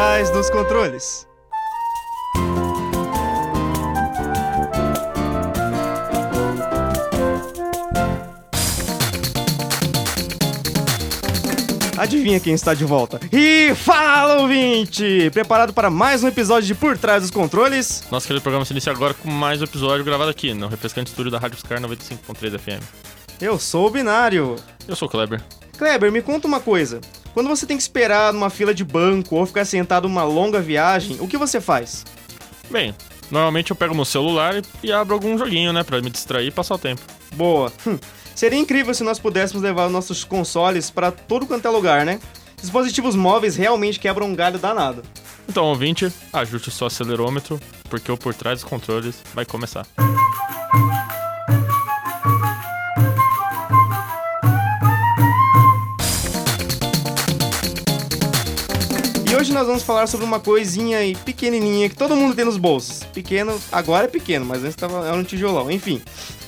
trás dos controles. Adivinha quem está de volta? E fala, ouvinte! Preparado para mais um episódio de Por Trás dos Controles? Nosso querido programa se inicia agora com mais um episódio gravado aqui no refrescante estúdio da Rádio Scar 95.3 FM. Eu sou o Binário. Eu sou o Kleber. Kleber, me conta uma coisa. Quando você tem que esperar numa fila de banco ou ficar sentado numa longa viagem, o que você faz? Bem, normalmente eu pego meu celular e- abro algum joguinho, né, pra me distrair e passar o tempo. Boa. Hum, Seria incrível se nós pudéssemos levar os nossos consoles para todo quanto é lugar, né? Dispositivos móveis realmente quebram um galho danado. Então, ouvinte, ajuste o seu acelerômetro, porque o Por Trás dos Controles vai começar. Hoje nós vamos falar sobre uma coisinha aí pequenininha que todo mundo tem nos bolsos. Pequeno, agora é pequeno, mas antes tava, era um tijolão, enfim.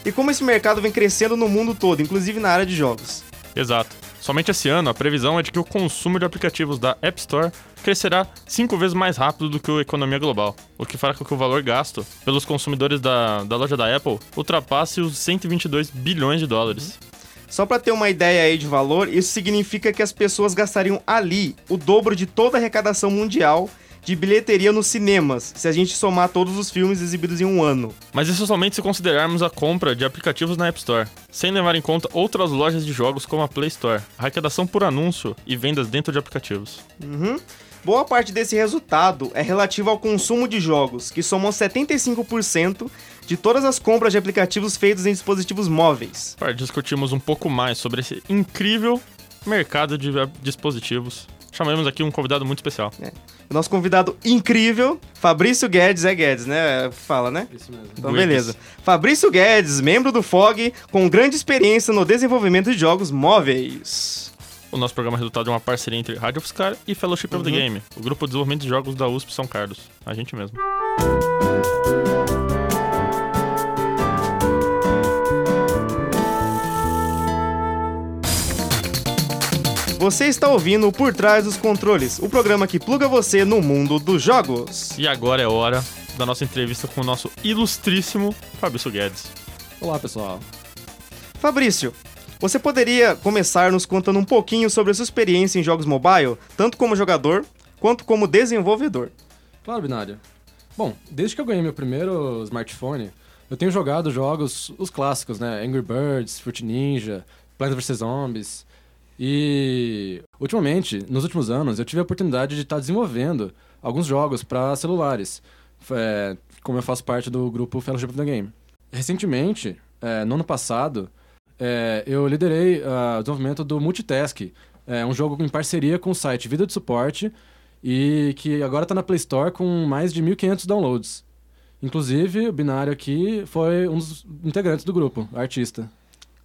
E como esse mercado vem crescendo no mundo todo, inclusive na área de jogos. Exato. Somente esse ano, a previsão é de que o consumo de aplicativos da App Store crescerá cinco vezes mais rápido do que a economia global, o que fará com que o valor gasto pelos consumidores da, da loja da Apple ultrapasse os 122 bilhões de dólares. Só pra ter uma ideia aí de valor, isso significa que as pessoas gastariam ali o dobro de toda a arrecadação mundial de bilheteria nos cinemas, se a gente somar todos os filmes exibidos em um ano. Mas isso somente se considerarmos a compra de aplicativos na App Store, sem levar em conta outras lojas de jogos como a Play Store, arrecadação por anúncio e vendas dentro de aplicativos. Uhum. Boa parte desse resultado é relativo ao consumo de jogos, que somam 75% de todas as compras de aplicativos feitos em dispositivos móveis. Para discutirmos um pouco mais sobre esse incrível mercado de dispositivos, chamamos aqui um convidado muito especial. O nosso convidado incrível, Fabrício Guedes, é Guedes, né? Fala, né? Isso mesmo. Então, Guedes. beleza. Fabrício Guedes, membro do FOG, com grande experiência no desenvolvimento de jogos móveis. O nosso programa é resultado de uma parceria entre Rádio Fiscar e Fellowship of the Game, o grupo de desenvolvimento de jogos da USP São Carlos. A gente mesmo. Você está ouvindo Por Trás dos Controles, o programa que pluga você no mundo dos jogos. E agora é hora da nossa entrevista com o nosso ilustríssimo Fabrício Guedes. Olá, pessoal. Fabrício, você poderia começar nos contando um pouquinho sobre a sua experiência em jogos mobile, tanto como jogador quanto como desenvolvedor? Claro, Binário. Bom, desde que eu ganhei meu primeiro smartphone, eu tenho jogado jogos, os clássicos, né? Angry Birds, Fruit Ninja, Plants vs Zombies. E ultimamente, nos últimos anos, eu tive a oportunidade de estar desenvolvendo alguns jogos para celulares, é, como eu faço parte do grupo Fellowship of the Game. Recentemente, é, no ano passado, é, eu liderei ah, o desenvolvimento do Multitask, é, um jogo em parceria com o site Vida de Suporte e que agora está na Play Store com mais de 1.500 downloads. Inclusive, o Binário aqui foi um dos integrantes do grupo, artista.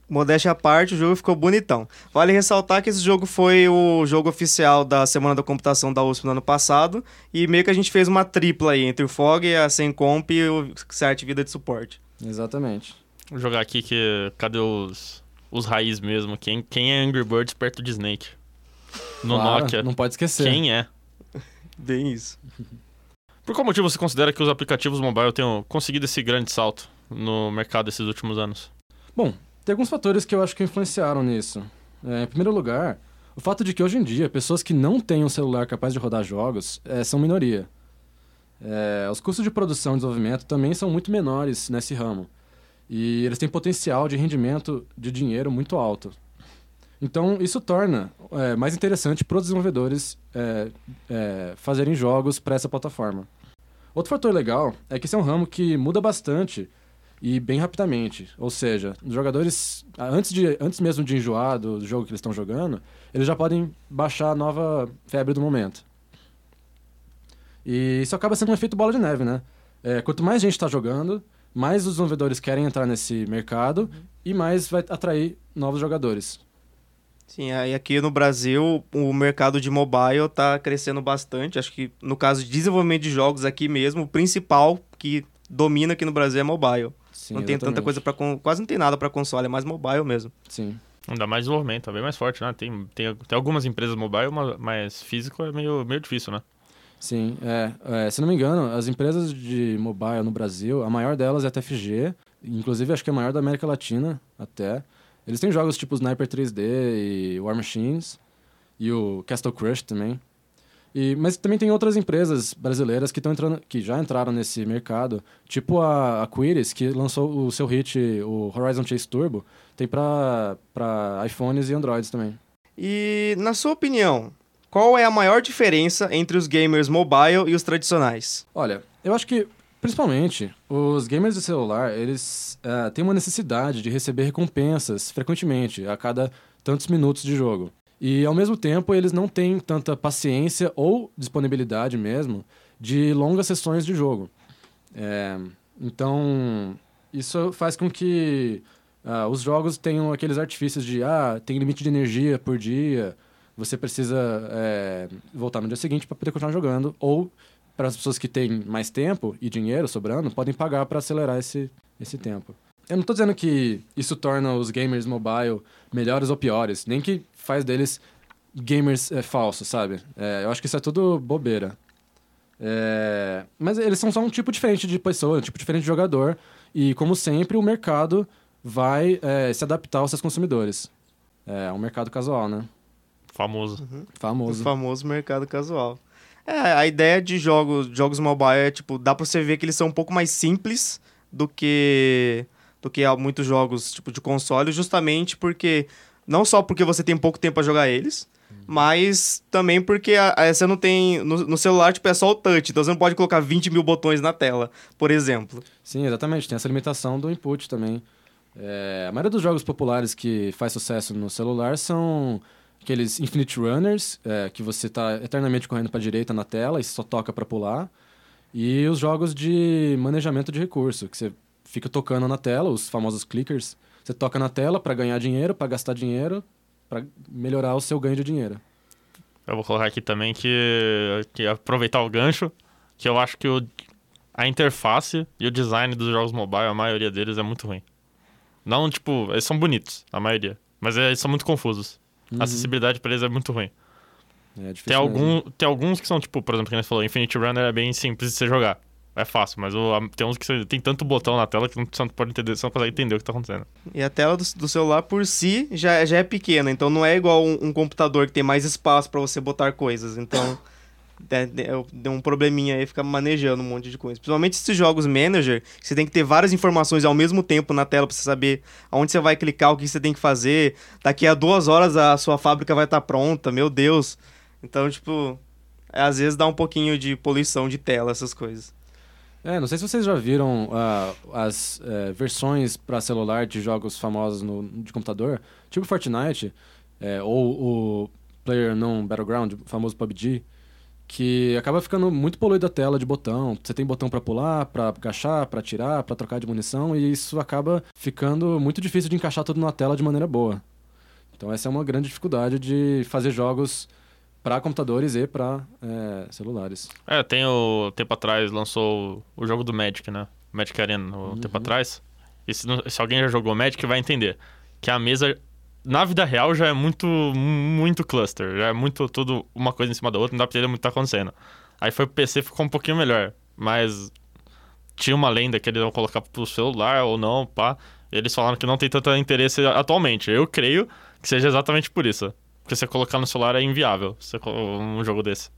Modéstia à parte, o jogo ficou bonitão. Vale ressaltar que esse jogo foi o jogo oficial da Semana da Computação da USP no ano passado, e meio que a gente fez uma tripla aí, entre o FOG, a Sencomp e o site Vida de Suporte. Exatamente. Vou jogar aqui que. Cadê os, os raiz mesmo? Quem, quem é Angry Birds perto de Snake? No Claro, Nokia. Não pode esquecer. Quem é? Bem isso. Por qual motivo você considera que os aplicativos mobile tenham conseguido esse grande salto no mercado esses últimos anos? Bom, tem alguns fatores que eu acho que influenciaram nisso. É, em primeiro lugar, o fato de que hoje em dia pessoas que não têm um celular capaz de rodar jogos é, são minoria. É, os custos de produção e desenvolvimento também são muito menores nesse ramo. E eles têm potencial de rendimento de dinheiro muito alto. Então, isso torna é, mais interessante para os desenvolvedores é, é, fazerem jogos para essa plataforma. Outro fator legal é que esse é um ramo que muda bastante e bem rapidamente. Ou seja, os jogadores, antes, de, antes mesmo de enjoar do jogo que eles estão jogando, eles já podem baixar a nova febre do momento. E isso acaba sendo um efeito bola de neve, né? É, quanto mais gente está jogando, mais os desenvolvedores querem entrar nesse mercado e mais vai atrair novos jogadores. Sim, aí aqui no Brasil o mercado de mobile tá crescendo bastante. Acho que no caso de desenvolvimento de jogos aqui mesmo, o principal que domina aqui no Brasil é mobile. Sim, não tem tanta coisa para quase não tem nada para console, é mais mobile mesmo. Sim. Ainda mais desenvolvimento, é bem mais forte, né? Tem, tem, tem algumas empresas mobile, ma- mas físico é meio, meio difícil, né? Sim, é, é, se não me engano, as empresas de mobile no Brasil, a maior delas é a TFG, inclusive acho que é a maior da América Latina até. Eles têm jogos tipo Sniper 3D e War Machines e o Castle Crush também. E, mas também tem outras empresas brasileiras que, entrando, que já entraram nesse mercado, tipo a, a Quiris, que lançou o seu hit, o Horizon Chase Turbo, tem para iPhones e Androids também. E, na sua opinião, qual é a maior diferença entre os gamers mobile e os tradicionais? Olha, eu acho que, principalmente, os gamers de celular, eles uh, têm uma necessidade de receber recompensas frequentemente, a cada tantos minutos de jogo. E, ao mesmo tempo, eles não têm tanta paciência ou disponibilidade mesmo de longas sessões de jogo. É, então, isso faz com que uh, os jogos tenham aqueles artifícios de, ah, tem limite de energia por dia, você precisa é, voltar no dia seguinte para poder continuar jogando. Ou, para as pessoas que têm mais tempo e dinheiro sobrando, podem pagar para acelerar esse, esse tempo. Eu não estou dizendo que isso torna os gamers mobile melhores ou piores, nem que faz deles gamers é, falsos, sabe? É, eu acho que isso é tudo bobeira. É, mas eles são só um tipo diferente de pessoa, um tipo diferente de jogador. E, como sempre, o mercado vai é, se adaptar aos seus consumidores. É um mercado casual, né? Famoso. Uhum. Famoso. O famoso mercado casual. É, a ideia de jogos, jogos mobile é, tipo, dá pra você ver que eles são um pouco mais simples do que do que muitos jogos, tipo, de console, justamente porque não só porque você tem pouco tempo a jogar eles, uhum. mas também porque a, a, você não tem. No, no, celular, tipo, é só o touch, então você não pode colocar 20 mil botões na tela, por exemplo. Sim, exatamente. Tem essa limitação do input também. É, a maioria dos jogos populares que faz sucesso no celular são aqueles Infinite Runners, é, que você está eternamente correndo para a direita na tela e só toca para pular. E os jogos de manejamento de recurso, que você fica tocando na tela, os famosos clickers. Você toca na tela para ganhar dinheiro, para gastar dinheiro, para melhorar o seu ganho de dinheiro. Eu vou colocar aqui também que, que aproveitar o gancho, que eu acho que o, a interface e o design dos jogos mobile, a maioria deles é muito ruim. Não, tipo, eles são bonitos, a maioria, mas eles são muito confusos. Uhum. A acessibilidade pra eles é muito ruim. É tem, algum, tem alguns que são, tipo, por exemplo, que a gente falou, Infinite Runner é bem simples de você jogar. É fácil, mas o, a, tem uns que você, tem tanto botão na tela que você não pode entender, você não consegue entender o que tá acontecendo. E a tela do, do celular por si já, já é pequena, então não é igual um, um computador que tem mais espaço para você botar coisas. Então. deu um probleminha aí, fica manejando um monte de coisa. Principalmente esses jogos manager, você tem que ter várias informações ao mesmo tempo na tela pra você saber aonde você vai clicar, o que você tem que fazer. Daqui a duas horas a sua fábrica vai estar tá pronta, meu Deus. Então, tipo, é, às vezes dá um pouquinho de poluição de tela, essas coisas. É, não sei se vocês já viram uh, as uh, versões para celular de jogos famosos no, de computador, tipo Fortnite, é, ou o Player Battleground, famoso PUBG que acaba ficando muito poluída a tela de botão. Você tem botão para pular, para agachar, para tirar, para trocar de munição e isso acaba ficando muito difícil de encaixar tudo na tela de maneira boa. Então essa é uma grande dificuldade de fazer jogos para computadores e para é, celulares. É, tem o tempo atrás lançou o jogo do Magic, né? Magic Arena, um uhum. tempo atrás. E se, se alguém já jogou Magic vai entender que a mesa na vida real já é muito, muito cluster. Já é muito tudo uma coisa em cima da outra, não dá pra entender muito o que tá acontecendo. Aí foi pro PC ficou um pouquinho melhor. Mas tinha uma lenda que eles iam colocar pro celular ou não, pá. Eles falaram que não tem tanto interesse atualmente. Eu creio que seja exatamente por isso. Porque você colocar no celular é inviável um jogo desse.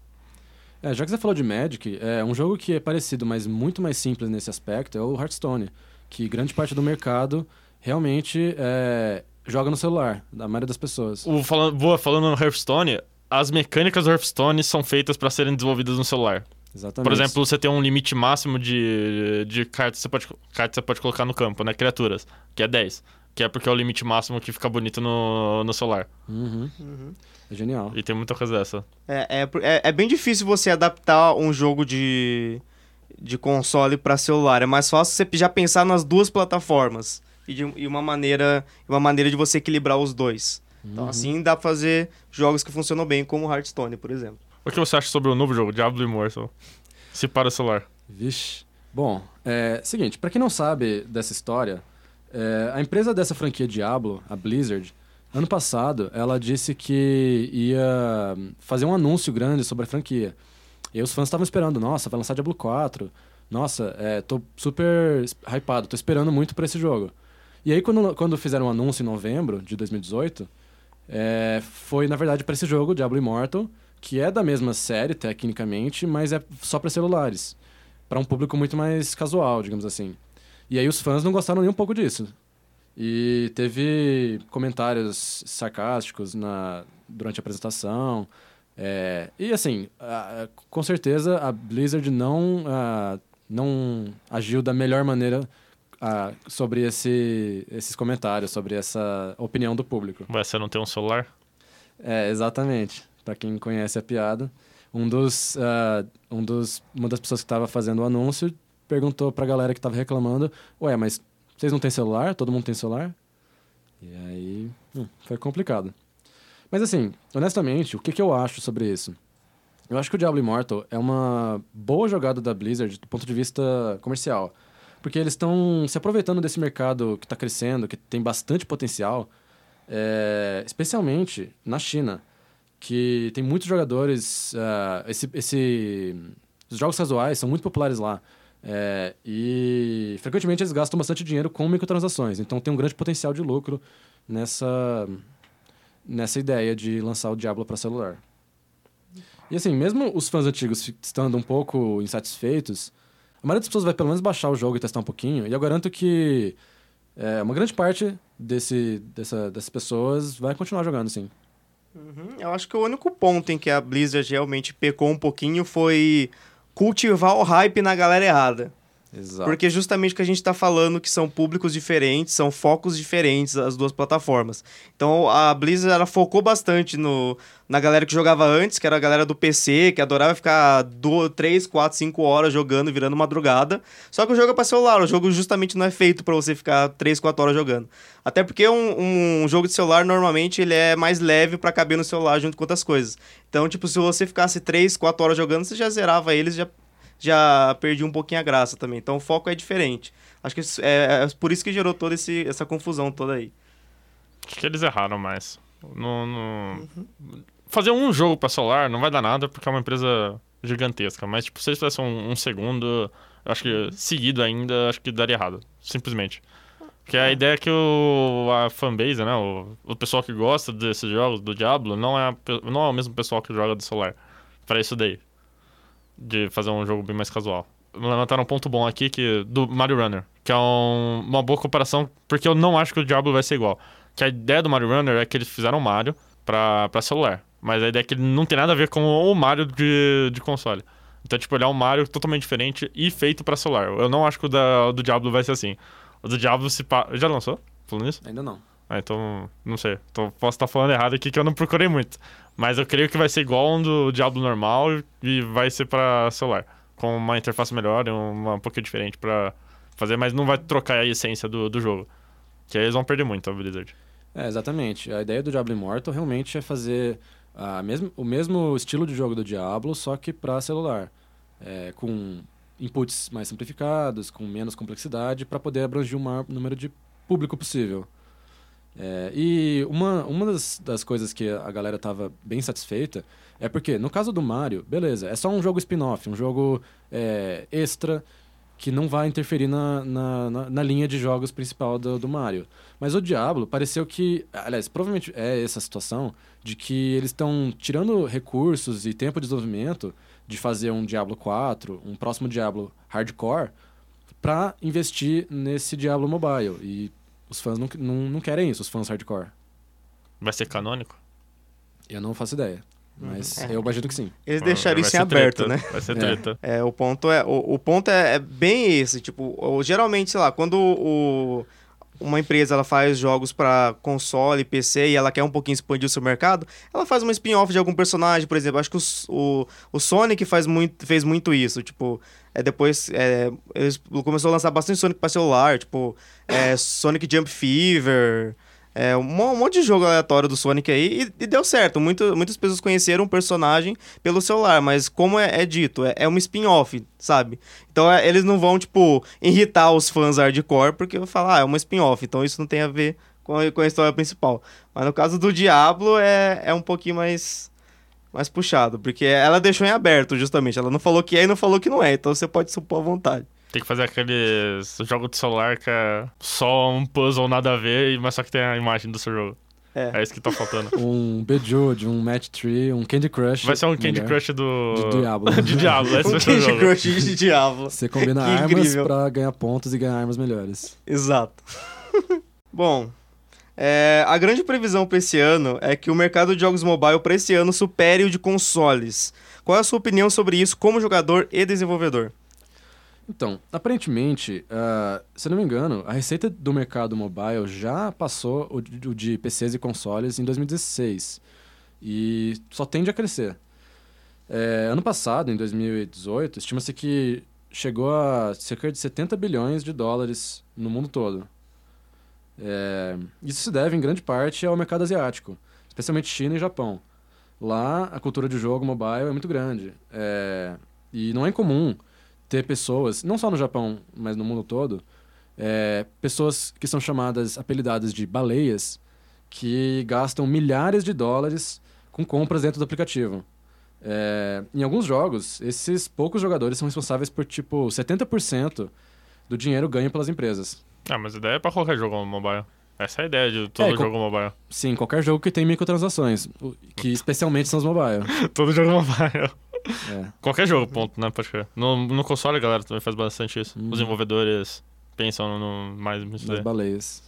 É, já que você falou de Magic, é um jogo que é parecido, mas muito mais simples nesse aspecto é o Hearthstone. Que grande parte do mercado realmente é, joga no celular, da maioria das pessoas. O, falando, boa, falando no Hearthstone, as mecânicas do Hearthstone são feitas para serem desenvolvidas no celular. Exatamente. Por exemplo, você tem um limite máximo de, de cartas que você pode, cartas você pode colocar no campo, né? Criaturas, que é 10. Que é porque é o limite máximo que fica bonito no, no celular. Uhum. Uhum. É genial. E tem muita coisa dessa. É, é, é, é bem difícil você adaptar um jogo de, de console para celular. É mais fácil você já pensar nas duas plataformas e, de, e uma maneira uma maneira de você equilibrar os dois. Então, uhum. Então assim dá pra fazer jogos que funcionam bem, como Hearthstone, por exemplo. O que você acha sobre o novo jogo, Diablo Immortal? Se para o celular. Vixe. Bom, é seguinte, para quem não sabe dessa história, é, a empresa dessa franquia Diablo, a Blizzard, ano passado ela disse que ia fazer um anúncio grande sobre a franquia. E os fãs estavam esperando, nossa, vai lançar Diablo 4. Nossa, é, tô super hypado, tô esperando muito pra esse jogo. E aí, quando, quando fizeram o um anúncio em novembro de 2018, é, foi, na verdade, para esse jogo, Diablo Immortal, que é da mesma série, tecnicamente, mas é só para celulares. para um público muito mais casual, digamos assim. E aí os fãs não gostaram nem um pouco disso. E teve comentários sarcásticos na, durante a apresentação. É, e assim, a, com certeza a Blizzard não, a, não agiu da melhor maneira sobre esse, esses comentários, sobre essa opinião do público. Você não tem um celular? É, exatamente. Para quem conhece a piada, um dos, uh, um dos, uma das pessoas que estava fazendo o anúncio perguntou para a galera que estava reclamando: Ué, mas vocês não têm celular? Todo mundo tem celular? E aí, hum, foi complicado. Mas assim, honestamente, o que, que eu acho sobre isso? Eu acho que o Diablo Immortal é uma boa jogada da Blizzard do ponto de vista comercial. Porque eles estão se aproveitando desse mercado que está crescendo, que tem bastante potencial, é, especialmente na China, que tem muitos jogadores. Uh, esse, esse, os jogos casuais são muito populares lá. É, e frequentemente eles gastam bastante dinheiro com microtransações, então tem um grande potencial de lucro nessa, nessa ideia de lançar o Diablo para celular. E assim, mesmo os fãs antigos estando um pouco insatisfeitos, a maioria das pessoas vai pelo menos baixar o jogo e testar um pouquinho, e eu garanto que é, uma grande parte desse, dessa, dessas pessoas vai continuar jogando, sim. Uhum. Eu acho que o único ponto em que a Blizzard realmente pecou um pouquinho foi cultivar o hype na galera errada. Exato. Porque justamente o que a gente está falando que são públicos diferentes, são focos diferentes as duas plataformas. Então a Blizzard ela focou bastante no, na galera que jogava antes, que era a galera do PC, que adorava ficar 3, 4, 5 horas jogando, virando madrugada. Só que o jogo é para celular, o jogo justamente não é feito para você ficar 3, 4 horas jogando. Até porque um, um jogo de celular normalmente ele é mais leve para caber no celular junto com outras coisas. Então, tipo, se você ficasse 3, 4 horas jogando, você já zerava eles, já já perdi um pouquinho a graça também. Então o foco é diferente. Acho que é, é por isso que gerou toda esse, essa confusão toda aí. Acho que eles erraram mais. No, no... Uhum. Fazer um jogo para celular não vai dar nada porque é uma empresa gigantesca. Mas, tipo, se eles fizessem um, um segundo, acho que seguido ainda, acho que daria errado. Simplesmente. Porque a é. ideia é que o, a fanbase, né? O, o pessoal que gosta desses jogos do Diablo não é, não é o mesmo pessoal que joga do celular. Para isso daí de fazer um jogo bem mais casual. Levantaram um ponto bom aqui que do Mario Runner, que é um, uma boa comparação, porque eu não acho que o Diablo vai ser igual. Que a ideia do Mario Runner é que eles fizeram Mario pra, pra celular. Mas a ideia é que ele não tem nada a ver com o Mario de, de console. Então, tipo, ele é um Mario totalmente diferente e feito pra celular. Eu não acho que o da, do Diablo vai ser assim. O do Diablo se. Pa... Já lançou? Falando isso? Ainda não. Ah, então, não sei. Então, posso estar falando errado aqui que eu não procurei muito. Mas eu creio que vai ser igual um do Diablo normal e vai ser para celular. Com uma interface melhor e uma um pouquinho diferente para fazer, mas não vai trocar a essência do, do jogo. Que aí eles vão perder muito a Blizzard. É, exatamente. A ideia do Diablo Immortal realmente é fazer a mesmo, o mesmo estilo de jogo do Diablo, só que para celular. É, com inputs mais simplificados, com menos complexidade, para poder abranger o maior número de público possível. É, e uma, uma das, das coisas que a galera tava bem satisfeita é porque, no caso do Mario, beleza, é só um jogo spin-off, um jogo é, extra que não vai interferir na, na, na, na, linha de jogos principal do, do Mario. Mas o Diablo pareceu que. Aliás, provavelmente é essa situação de que eles estão tirando recursos e tempo de desenvolvimento de fazer um Diablo 4, um próximo Diablo hardcore, para investir nesse Diablo Mobile. E os fãs não, não, não querem isso, os fãs hardcore. Vai ser canônico? Eu não faço ideia. Mas é. eu imagino que sim. Eles deixaram isso em aberto, treta. né? Vai ser treta. É, é o ponto é o, o ponto é, é, bem esse, tipo, geralmente, sei lá, quando o, uma empresa ela faz jogos para console, PC e ela quer um pouquinho expandir o seu mercado, ela faz uma spin-off de algum personagem, por exemplo. Acho que o, o, o Sonic faz muito, fez muito isso, tipo, é, depois é, eles começou a lançar bastante Sonic para celular, tipo, é, Sonic Jump Fever, é, um, monte de jogo aleatório do Sonic aí e, e deu certo. Muito, muitas pessoas conheceram o personagem pelo celular, mas como é, é dito, é, é um spin-off, sabe? Então é, eles não vão, tipo, irritar os fãs hardcore porque eu falar, ah, é uma spin-off, então isso não tem a ver com a, com a história principal. Mas no caso do Diablo é, é um pouquinho mais mais puxado, porque ela deixou em aberto, justamente. Ela não falou que é e não falou que não é, então você pode supor à vontade. Tem que fazer aqueles jogos de celular que é só um puzzle nada a ver, mas só que tem a imagem do seu jogo. É. É isso que tá faltando. Um Bejeweled, um Match 3, um Candy Crush. Vai ser um Candy melhor. Crush do. De Diablo. de Diablo, esse Um vai ser o Candy jogo. Crush de Diablo. Você combina Que armas incrível. pra ganhar pontos e ganhar armas melhores. Exato. Bom, é, a grande previsão para esse ano é que o mercado de jogos mobile para esse ano supere o de consoles. Qual é a sua opinião sobre isso como jogador e desenvolvedor? Então, aparentemente, ah, se não me engano, a receita do mercado mobile já passou o de PCs e consoles em 2016. E só tende a crescer. É, ano passado, em 2018, estima-se que chegou a cerca de 70 bilhões de dólares no mundo todo. É, isso se deve, em grande parte, ao mercado asiático, especialmente China e Japão. Lá, a cultura de jogo mobile é muito grande. É, e não é incomum ter pessoas, não só no Japão, mas no mundo todo, é, pessoas que são chamadas, apelidadas de baleias, que gastam milhares de dólares com compras dentro do aplicativo. É, em alguns jogos, esses poucos jogadores são responsáveis por, tipo, 70% do dinheiro ganho pelas empresas. Ah, mas a ideia é pra qualquer jogo mobile. Essa é a ideia de todo É, com- jogo mobile. Sim, qualquer jogo que tem microtransações, que especialmente são os mobile. todo jogo mobile. É. Qualquer jogo, ponto, né? Pode crer. No, no console, a galera também faz bastante isso. Uhum. Os desenvolvedores pensam no, mais nisso daí. baleias.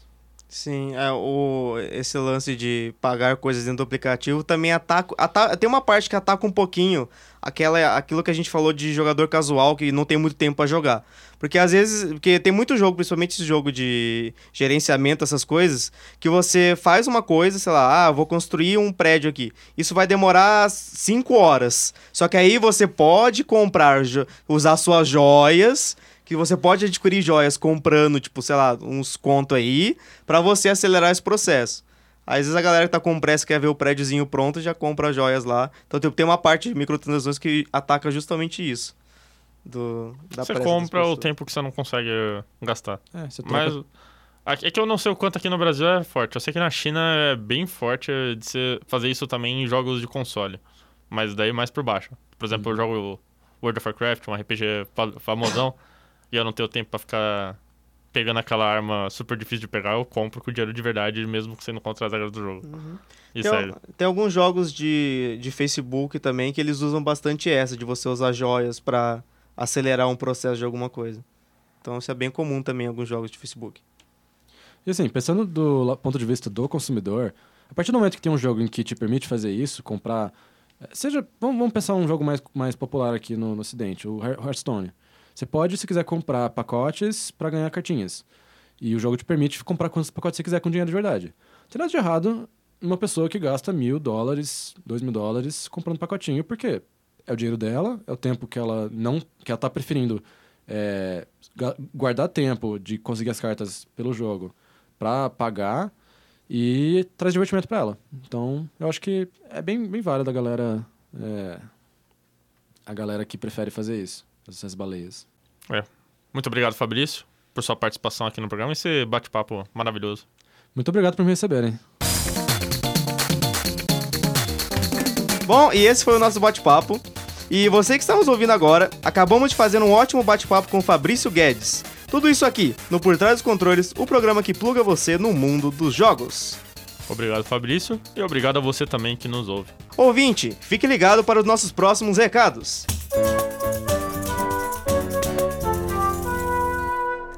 Sim, é, o, esse lance de pagar coisas dentro do aplicativo também ataca, ata- Tem uma parte que ataca um pouquinho aquela, aquilo que a gente falou de jogador casual que não tem muito tempo pra jogar. Porque às vezes. Porque tem muito jogo, principalmente esse jogo de gerenciamento, essas coisas, que você faz uma coisa, sei lá, ah, vou construir um prédio aqui. Isso vai demorar 5 horas. Só que aí você pode comprar, usar suas joias. Que você pode adquirir joias comprando, tipo, sei lá, uns conto aí, Pra você acelerar esse processo. Às vezes a galera que tá com pressa quer ver o prédiozinho pronto já compra as joias lá. Então tipo, tem uma parte de microtransações que ataca justamente isso. Do, da Você compra o tempo que você não consegue gastar. É, você troca Mas aqui- é que eu não sei o quanto aqui no Brasil é forte. Eu sei que na China é bem forte de você fazer isso também em jogos de console. Mas daí mais por baixo. Por exemplo, eu jogo World of Warcraft, um RPG fa- famosão, e eu não tenho tempo pra ficar pegando aquela arma super difícil de pegar, eu compro com dinheiro de verdade, mesmo que você não contra as regras do jogo. Isso Tem, tem alguns jogos de, de Facebook também que eles usam bastante essa, de você usar joias pra acelerar um processo de alguma coisa. Então isso é bem comum também em alguns jogos de Facebook. E assim, pensando do ponto de vista do consumidor, a partir do momento que tem um jogo em que te permite fazer isso, comprar. eh, Seja. Vamos, vamos pensar um jogo mais, mais popular aqui no, no Ocidente, o Hear- Hearthstone. Você pode, se quiser, comprar pacotes para ganhar cartinhas. E o jogo te permite comprar quantos pacotes você quiser com dinheiro de verdade. Não tem nada de errado uma pessoa que gasta mil dólares, dois mil dólares comprando pacotinho, porque é o dinheiro dela, é o tempo que ela não. que ela tá preferindo é, guardar tempo de conseguir as cartas pelo jogo pra pagar e traz divertimento pra ela. Então, eu acho que é bem, bem válido a galera. é, a galera que prefere fazer isso, essas baleias. Muito obrigado, Fabrício, por sua participação aqui no programa e esse bate-papo maravilhoso. Muito obrigado por me receberem. Bom, e esse foi o nosso bate-papo. E você que está nos ouvindo agora, acabamos de fazer um ótimo bate-papo com o Fabrício Guedes. Tudo isso aqui, no Por Trás dos Controles, o programa que pluga você no mundo dos jogos. Obrigado, Fabrício, e obrigado a você também que nos ouve. Ouvinte, fique ligado para os nossos próximos recados.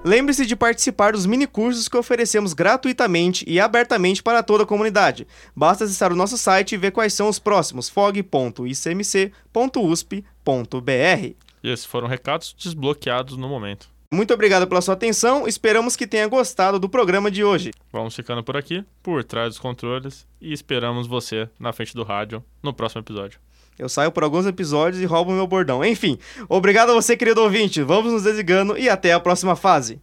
Lembre-se de participar dos minicursos que oferecemos gratuitamente e abertamente para toda a comunidade. Basta acessar o nosso site e ver quais são os próximos fog.icmc.usp.br. E esses foram recados desbloqueados no momento. Muito obrigado pela sua atenção, esperamos que tenha gostado do programa de hoje. Vamos ficando por aqui, por trás dos controles, e esperamos você na frente do rádio no próximo episódio. Eu saio por alguns episódios e roubo meu bordão. Enfim, obrigado a você, querido ouvinte. Vamos nos desligando e até a próxima fase.